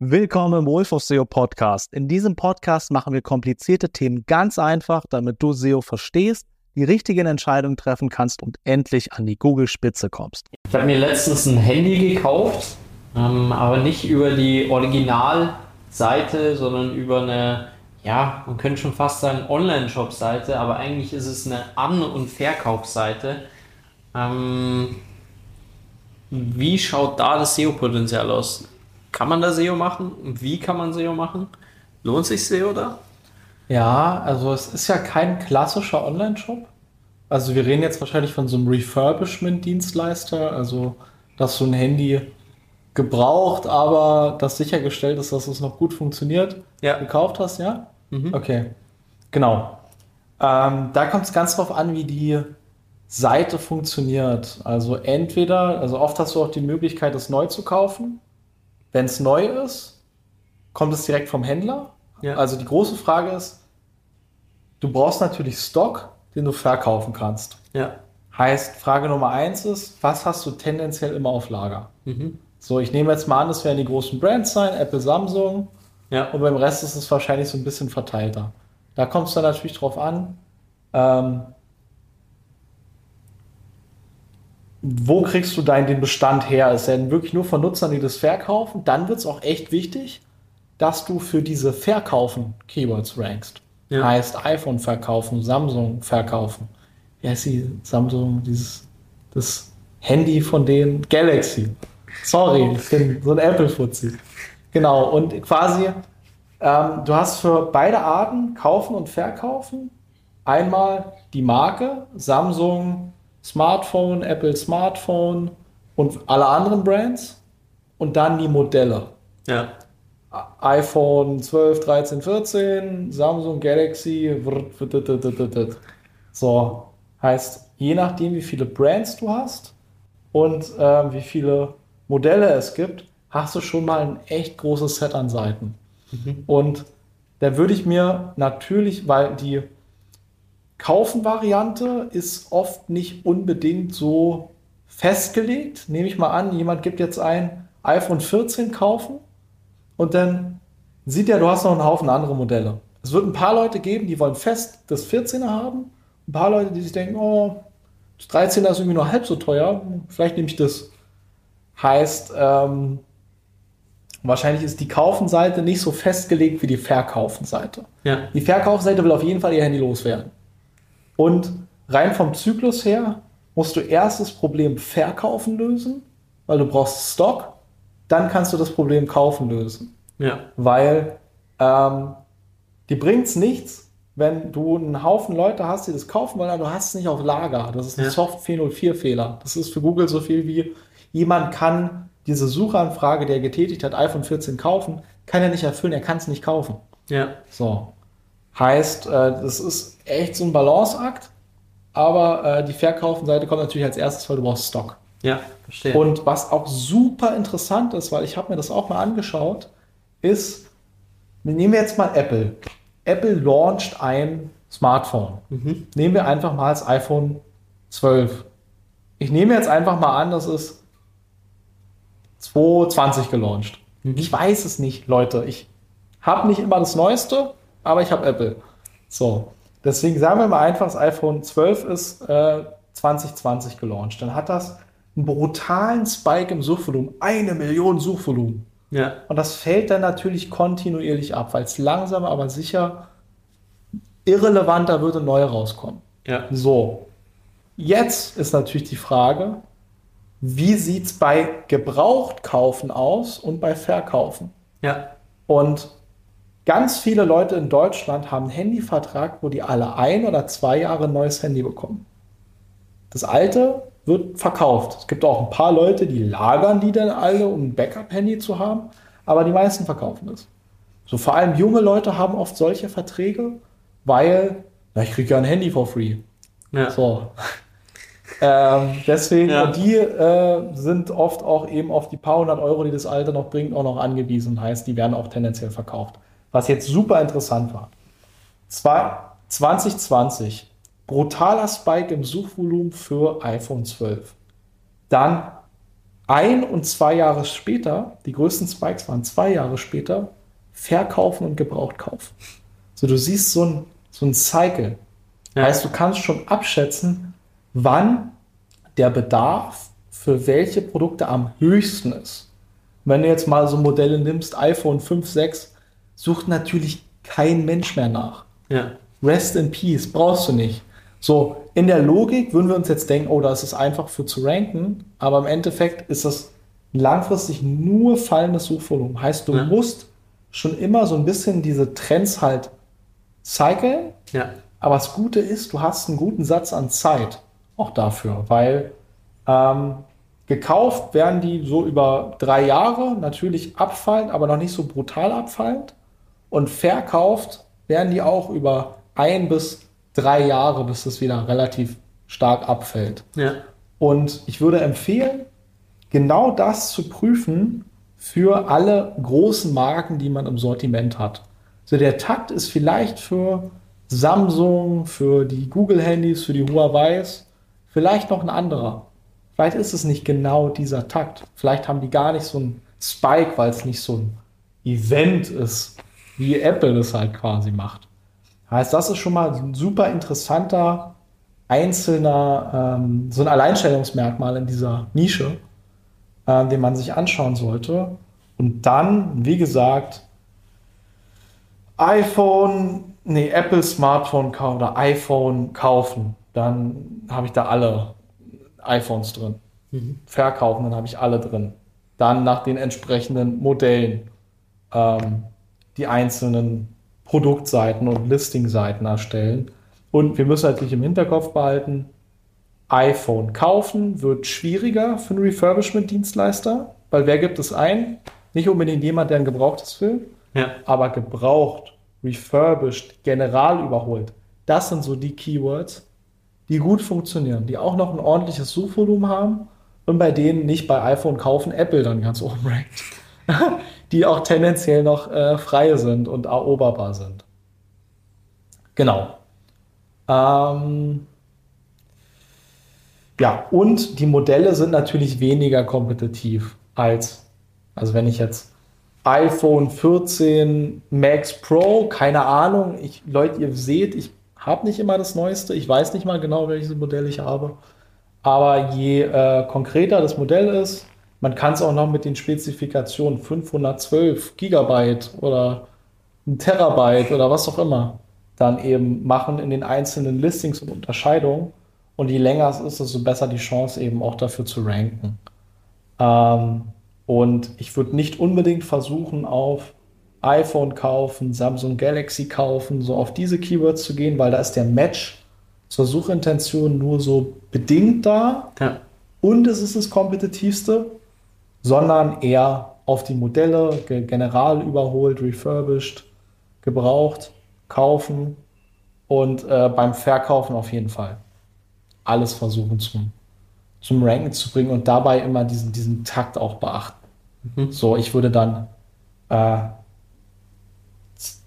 Willkommen im Wolf of SEO Podcast. In diesem Podcast machen wir komplizierte Themen ganz einfach, damit du SEO verstehst, die richtigen Entscheidungen treffen kannst und endlich an die Google-Spitze kommst. Ich habe mir letztens ein Handy gekauft, ähm, aber nicht über die Originalseite, sondern über eine, ja, man könnte schon fast sagen Online-Shop-Seite, aber eigentlich ist es eine An- und Verkaufsseite. Ähm, wie schaut da das SEO-Potenzial aus? Kann man da SEO machen? Wie kann man SEO machen? Lohnt sich SEO da? Ja, also es ist ja kein klassischer Online-Shop. Also wir reden jetzt wahrscheinlich von so einem Refurbishment-Dienstleister, also dass du ein Handy gebraucht, aber das sichergestellt ist, dass es noch gut funktioniert, Ja. gekauft hast, ja? Mhm. Okay, genau. Ähm, da kommt es ganz drauf an, wie die Seite funktioniert. Also entweder, also oft hast du auch die Möglichkeit, es neu zu kaufen. Wenn es neu ist, kommt es direkt vom Händler. Ja. Also die große Frage ist, du brauchst natürlich Stock, den du verkaufen kannst. Ja. Heißt, Frage Nummer eins ist, was hast du tendenziell immer auf Lager? Mhm. So, ich nehme jetzt mal an, das werden die großen Brands sein, Apple, Samsung. Ja. Und beim Rest ist es wahrscheinlich so ein bisschen verteilter. Da kommt es dann natürlich drauf an, ähm, wo kriegst du deinen den Bestand her? Ist er denn wirklich nur von Nutzern, die das verkaufen? Dann wird es auch echt wichtig, dass du für diese Verkaufen Keywords rankst. Ja. Heißt iPhone verkaufen, Samsung verkaufen. Wie heißt die Samsung, dieses das Handy von denen? Galaxy. Sorry, ich bin so ein Apple-Fuzzi. Genau, und quasi, ähm, du hast für beide Arten, kaufen und verkaufen, einmal die Marke, Samsung Smartphone, Apple Smartphone und alle anderen Brands und dann die Modelle. Ja. iPhone 12, 13, 14, Samsung Galaxy. So, heißt, je nachdem, wie viele Brands du hast und äh, wie viele Modelle es gibt, hast du schon mal ein echt großes Set an Seiten. Und da würde ich mir natürlich, weil die Kaufen-Variante ist oft nicht unbedingt so festgelegt. Nehme ich mal an, jemand gibt jetzt ein iPhone 14 kaufen und dann sieht er, du hast noch einen Haufen andere Modelle. Es wird ein paar Leute geben, die wollen fest das 14er haben. Ein paar Leute, die sich denken, oh, das 13er ist irgendwie nur halb so teuer, vielleicht nehme ich das. Heißt, ähm, wahrscheinlich ist die Kaufenseite nicht so festgelegt wie die Verkaufenseite. Ja. Die Verkaufsseite will auf jeden Fall ihr Handy loswerden. Und rein vom Zyklus her musst du erst das Problem Verkaufen lösen, weil du brauchst Stock. Dann kannst du das Problem Kaufen lösen. Ja. Weil ähm, dir bringt es nichts, wenn du einen Haufen Leute hast, die das kaufen wollen, aber du hast es nicht auf Lager. Das ist ein Ja. Soft 404-Fehler. Das ist für Google so viel wie, jemand kann diese Suchanfrage, die er getätigt hat, iPhone 14 kaufen, kann er nicht erfüllen, er kann es nicht kaufen. Ja. So. Heißt, äh, das ist echt so ein Balanceakt, aber äh, die Verkaufenseite kommt natürlich als erstes, weil du brauchst Stock. Ja. Verstehe. Und was auch super interessant ist, weil ich habe mir das auch mal angeschaut, ist, wir nehmen jetzt mal Apple. Apple launcht ein Smartphone. Nehmen wir einfach mal das iPhone 12. Ich nehme jetzt einfach mal an, das ist 2020 gelauncht. Ich weiß es nicht, Leute. Ich habe nicht immer das Neueste, aber ich habe Apple. So. Deswegen sagen wir mal einfach, das iPhone 12 ist äh, 2020 gelauncht. Dann hat das einen brutalen Spike im Suchvolumen. Eine Million Suchvolumen. ja. Und das fällt dann natürlich kontinuierlich ab, weil es langsam, aber sicher irrelevanter wird und neue rauskommen. Ja. So, jetzt ist natürlich die Frage, wie sieht es bei Gebrauchtkaufen aus und bei Verkaufen? Ja. Und ganz viele Leute in Deutschland haben einen Handyvertrag, wo die alle ein oder zwei Jahre ein neues Handy bekommen. Das alte wird verkauft. Es gibt auch ein paar Leute, die lagern die dann alle, um ein Backup-Handy zu haben, aber die meisten verkaufen es. So vor allem junge Leute haben oft solche Verträge, weil, na, ich kriege ja ein Handy for free. Ja. So. ähm, deswegen, Ja. die äh, sind oft auch eben auf die paar hundert Euro, die das Alte noch bringt, auch noch angewiesen. Heißt, die werden auch tendenziell verkauft. Was jetzt super interessant war. Zwei, 2020, brutaler Spike im Suchvolumen für iPhone 12. Dann ein und zwei Jahre später, die größten Spikes waren zwei Jahre später, verkaufen und gebraucht kaufen. So, du siehst so ein, so ein Cycle. Ja. Heißt, du kannst schon abschätzen, wann der Bedarf für welche Produkte am höchsten ist. Wenn du jetzt mal so Modelle nimmst, iPhone 5, 6, sucht natürlich kein Mensch mehr nach. Ja. Rest in Peace, brauchst du nicht. So, in der Logik würden wir uns jetzt denken, oh, das ist einfach für zu ranken, aber im Endeffekt ist das langfristig nur fallendes Suchvolumen. Heißt, du Ja. musst schon immer so ein bisschen diese Trends halt cyclen, Ja. aber das Gute ist, du hast einen guten Satz an Zeit auch dafür, weil ähm, gekauft werden die so über drei Jahre natürlich abfallend, aber noch nicht so brutal abfallend. Und verkauft werden die auch über ein bis drei Jahre, bis es wieder relativ stark abfällt. Ja. Und ich würde empfehlen, genau das zu prüfen für alle großen Marken, die man im Sortiment hat. So der Takt ist vielleicht für Samsung, für die Google-Handys, für die Huawei's, vielleicht noch ein anderer. Vielleicht ist es nicht genau dieser Takt. Vielleicht haben die gar nicht so einen Spike, weil es nicht so ein Event ist, wie Apple es halt quasi macht. Heißt, das ist schon mal ein super interessanter einzelner, ähm, so ein Alleinstellungsmerkmal in dieser Nische, äh, den man sich anschauen sollte. Und dann, wie gesagt, iPhone, nee, Apple Smartphone kau- oder iPhone kaufen. Dann habe ich da alle iPhones drin. Verkaufen, dann habe ich alle drin. Dann nach den entsprechenden Modellen ähm, die einzelnen Produktseiten und Listingseiten erstellen. Und wir müssen natürlich im Hinterkopf behalten, iPhone kaufen wird schwieriger für einen Refurbishment-Dienstleister, weil wer gibt es ein? Nicht unbedingt jemand, der ein gebrauchtes will, Ja. aber gebraucht, refurbished, general überholt. Das sind so die Keywords, die gut funktionieren, die auch noch ein ordentliches Suchvolumen haben und bei denen nicht bei iPhone kaufen Apple dann ganz oben rankt. die auch tendenziell noch äh, frei sind und eroberbar sind. Genau. Ähm, ja, und die Modelle sind natürlich weniger kompetitiv als, also wenn ich jetzt iPhone 14 Max Pro, keine Ahnung, ich, Leute, ihr seht, ich habe nicht immer das Neueste, ich weiß nicht mal genau, welches Modell ich habe, aber je äh, konkreter das Modell ist, man kann es auch noch mit den Spezifikationen 512 Gigabyte oder ein Terabyte oder was auch immer dann eben machen in den einzelnen Listings und Unterscheidungen. Und je länger es ist, desto besser die Chance eben auch dafür zu ranken. Ähm, und ich würde nicht unbedingt versuchen, auf iPhone kaufen, Samsung Galaxy kaufen, so auf diese Keywords zu gehen, weil da ist der Match zur Suchintention nur so bedingt da Ja. und es ist das kompetitivste, sondern eher auf die Modelle, ge- general überholt, refurbished, gebraucht, kaufen und äh, beim Verkaufen auf jeden Fall alles versuchen zum, zum Ranken zu bringen und dabei immer diesen, diesen Takt auch beachten. Mhm. So, ich würde dann äh,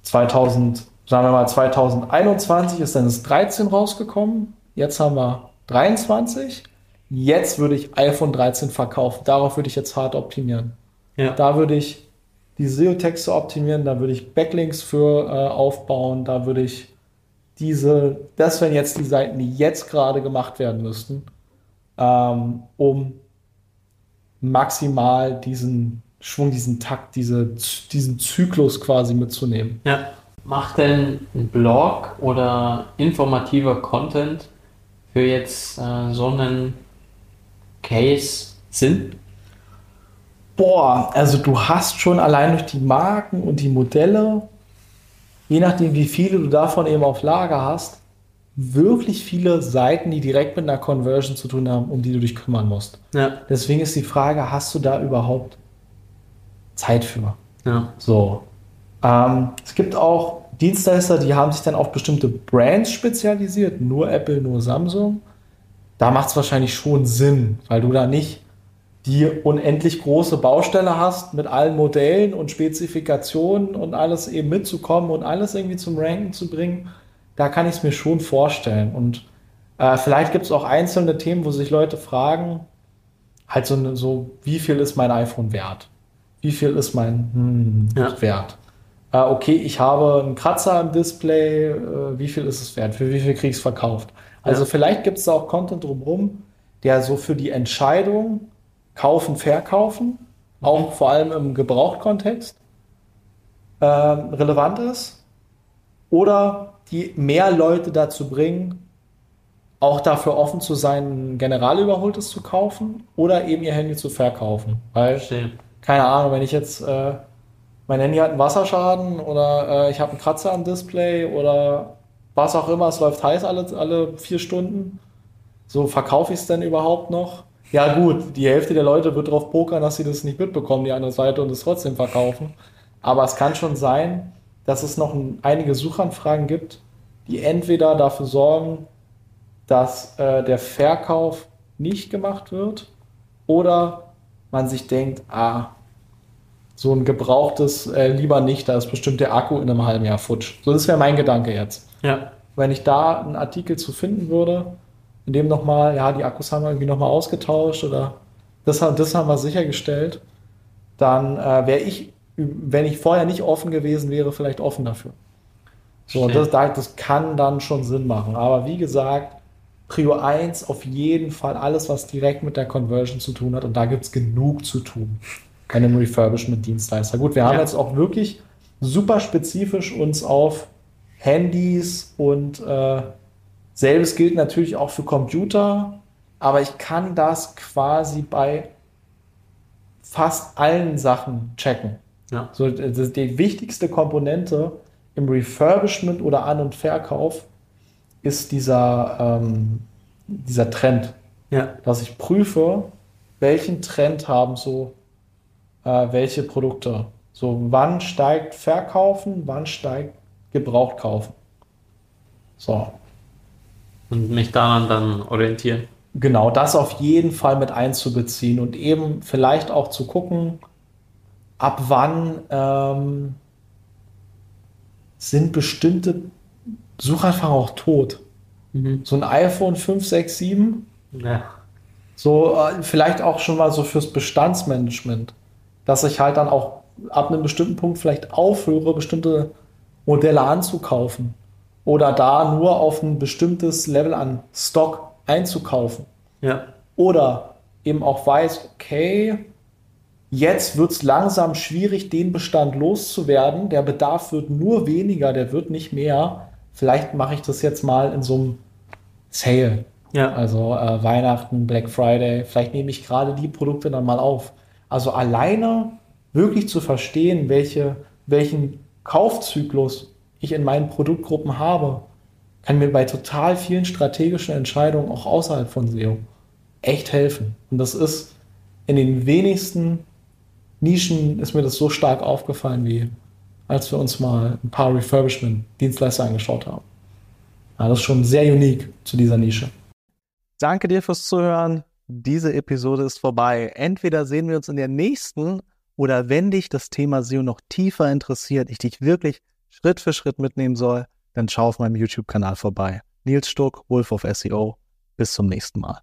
2000, sagen wir mal 2021 ist dann das 13 rausgekommen. Jetzt haben wir 23. Jetzt würde ich iPhone 13 verkaufen. Darauf würde ich jetzt hart optimieren. Ja. Da würde ich die SEO-Texte optimieren, da würde ich Backlinks für äh, aufbauen, da würde ich diese, das wären jetzt die Seiten, die jetzt gerade gemacht werden müssten, ähm, um maximal diesen Schwung, diesen Takt, diese, diesen Zyklus quasi mitzunehmen. Ja. Macht denn ein Blog oder informativer Content für jetzt äh, so einen Case Sinn? Boah, also du hast schon allein durch die Marken und die Modelle, je nachdem wie viele du davon eben auf Lager hast, wirklich viele Seiten, die direkt mit einer Conversion zu tun haben, um die du dich kümmern musst. Ja. Deswegen ist die Frage, hast du da überhaupt Zeit für? Ja. So. Ähm, es gibt auch Dienstleister, die haben sich dann auf bestimmte Brands spezialisiert, nur Apple, nur Samsung. Da macht es wahrscheinlich schon Sinn, weil du da nicht die unendlich große Baustelle hast mit allen Modellen und Spezifikationen und alles eben mitzukommen und alles irgendwie zum Ranken zu bringen. Da kann ich es mir schon vorstellen. Und äh, vielleicht gibt es auch einzelne Themen, wo sich Leute fragen, halt so, so, wie viel ist mein iPhone wert? Wie viel ist mein hm, Ja. Wert? Äh, okay, ich habe einen Kratzer im Display, äh, wie viel ist es wert? Für wie viel kriege ich es verkauft? Also Ja. vielleicht gibt es da auch Content drumherum, der so für die Entscheidung kaufen, verkaufen, auch vor allem im Gebrauchtkontext ähm, relevant ist. Oder die mehr Leute dazu bringen, auch dafür offen zu sein, ein generalüberholtes zu kaufen oder eben ihr Handy zu verkaufen. Weil, Verstehe. keine Ahnung, wenn ich jetzt, äh, mein Handy hat einen Wasserschaden oder äh, ich habe einen Kratzer am Display oder was auch immer, es läuft heiß alle, alle vier Stunden, so verkaufe ich es denn überhaupt noch? Ja gut, die Hälfte der Leute wird darauf pokern, dass sie das nicht mitbekommen, die andere Seite, und es trotzdem verkaufen. Aber es kann schon sein, dass es noch ein, einige Suchanfragen gibt, die entweder dafür sorgen, dass äh, der Verkauf nicht gemacht wird oder man sich denkt, ah, so ein gebrauchtes äh, lieber nicht, da ist bestimmt der Akku in einem halben Jahr futsch. So, das wäre mein Gedanke jetzt. Ja. Wenn ich da einen Artikel zu finden würde, in dem nochmal, ja, die Akkus haben wir irgendwie nochmal ausgetauscht oder das, haben- das haben wir sichergestellt, dann äh, wäre ich, wenn ich vorher nicht offen gewesen wäre, vielleicht offen dafür. So, und das, da- das kann dann schon Sinn machen. Aber wie gesagt, Prio 1 auf jeden Fall alles, was direkt mit der Conversion zu tun hat. Und da gibt es genug zu tun bei einem Refurbishment-Dienstleister. Gut, wir haben Ja. jetzt auch wirklich super spezifisch uns auf Handys und äh, selbes gilt natürlich auch für Computer, aber ich kann das quasi bei fast allen Sachen checken. Ja. So, die wichtigste Komponente im Refurbishment oder An- und Verkauf ist dieser, ähm, dieser Trend, Ja. dass ich prüfe, welchen Trend haben so äh, welche Produkte. So, wann steigt Verkaufen, wann steigt Gebraucht kaufen. So, Und mich daran dann orientieren. genau das auf jeden Fall mit einzubeziehen und eben vielleicht auch zu gucken, ab wann ähm, sind bestimmte Suchanfragen auch tot. Mhm. So ein iPhone 5, 6, 7, Ja. so äh, vielleicht auch schon mal so fürs Bestandsmanagement, dass ich halt dann auch ab einem bestimmten Punkt vielleicht aufhöre, bestimmte Modelle anzukaufen oder da nur auf ein bestimmtes Level an Stock einzukaufen. Ja. Oder eben auch weiß, okay, jetzt wird es langsam schwierig, den Bestand loszuwerden. Der Bedarf wird nur weniger, der wird nicht mehr. Vielleicht mache ich das jetzt mal in so einem Sale. Ja. Also äh, Weihnachten, Black Friday, vielleicht nehme ich gerade die Produkte dann mal auf. Also alleine wirklich zu verstehen, welche, welchen Kaufzyklus ich in meinen Produktgruppen habe, kann mir bei total vielen strategischen Entscheidungen auch außerhalb von SEO echt helfen. Und das ist in den wenigsten Nischen ist mir das so stark aufgefallen, wie als wir uns mal ein paar Refurbishment-Dienstleister angeschaut haben. Ja, das ist schon sehr unique zu dieser Nische. Danke dir fürs Zuhören. Diese Episode ist vorbei. Entweder sehen wir uns in der nächsten oder wenn dich das Thema SEO noch tiefer interessiert, ich dich wirklich Schritt für Schritt mitnehmen soll, dann schau auf meinem YouTube-Kanal vorbei. Nils Stuck, Wolf of SEO. Bis zum nächsten Mal.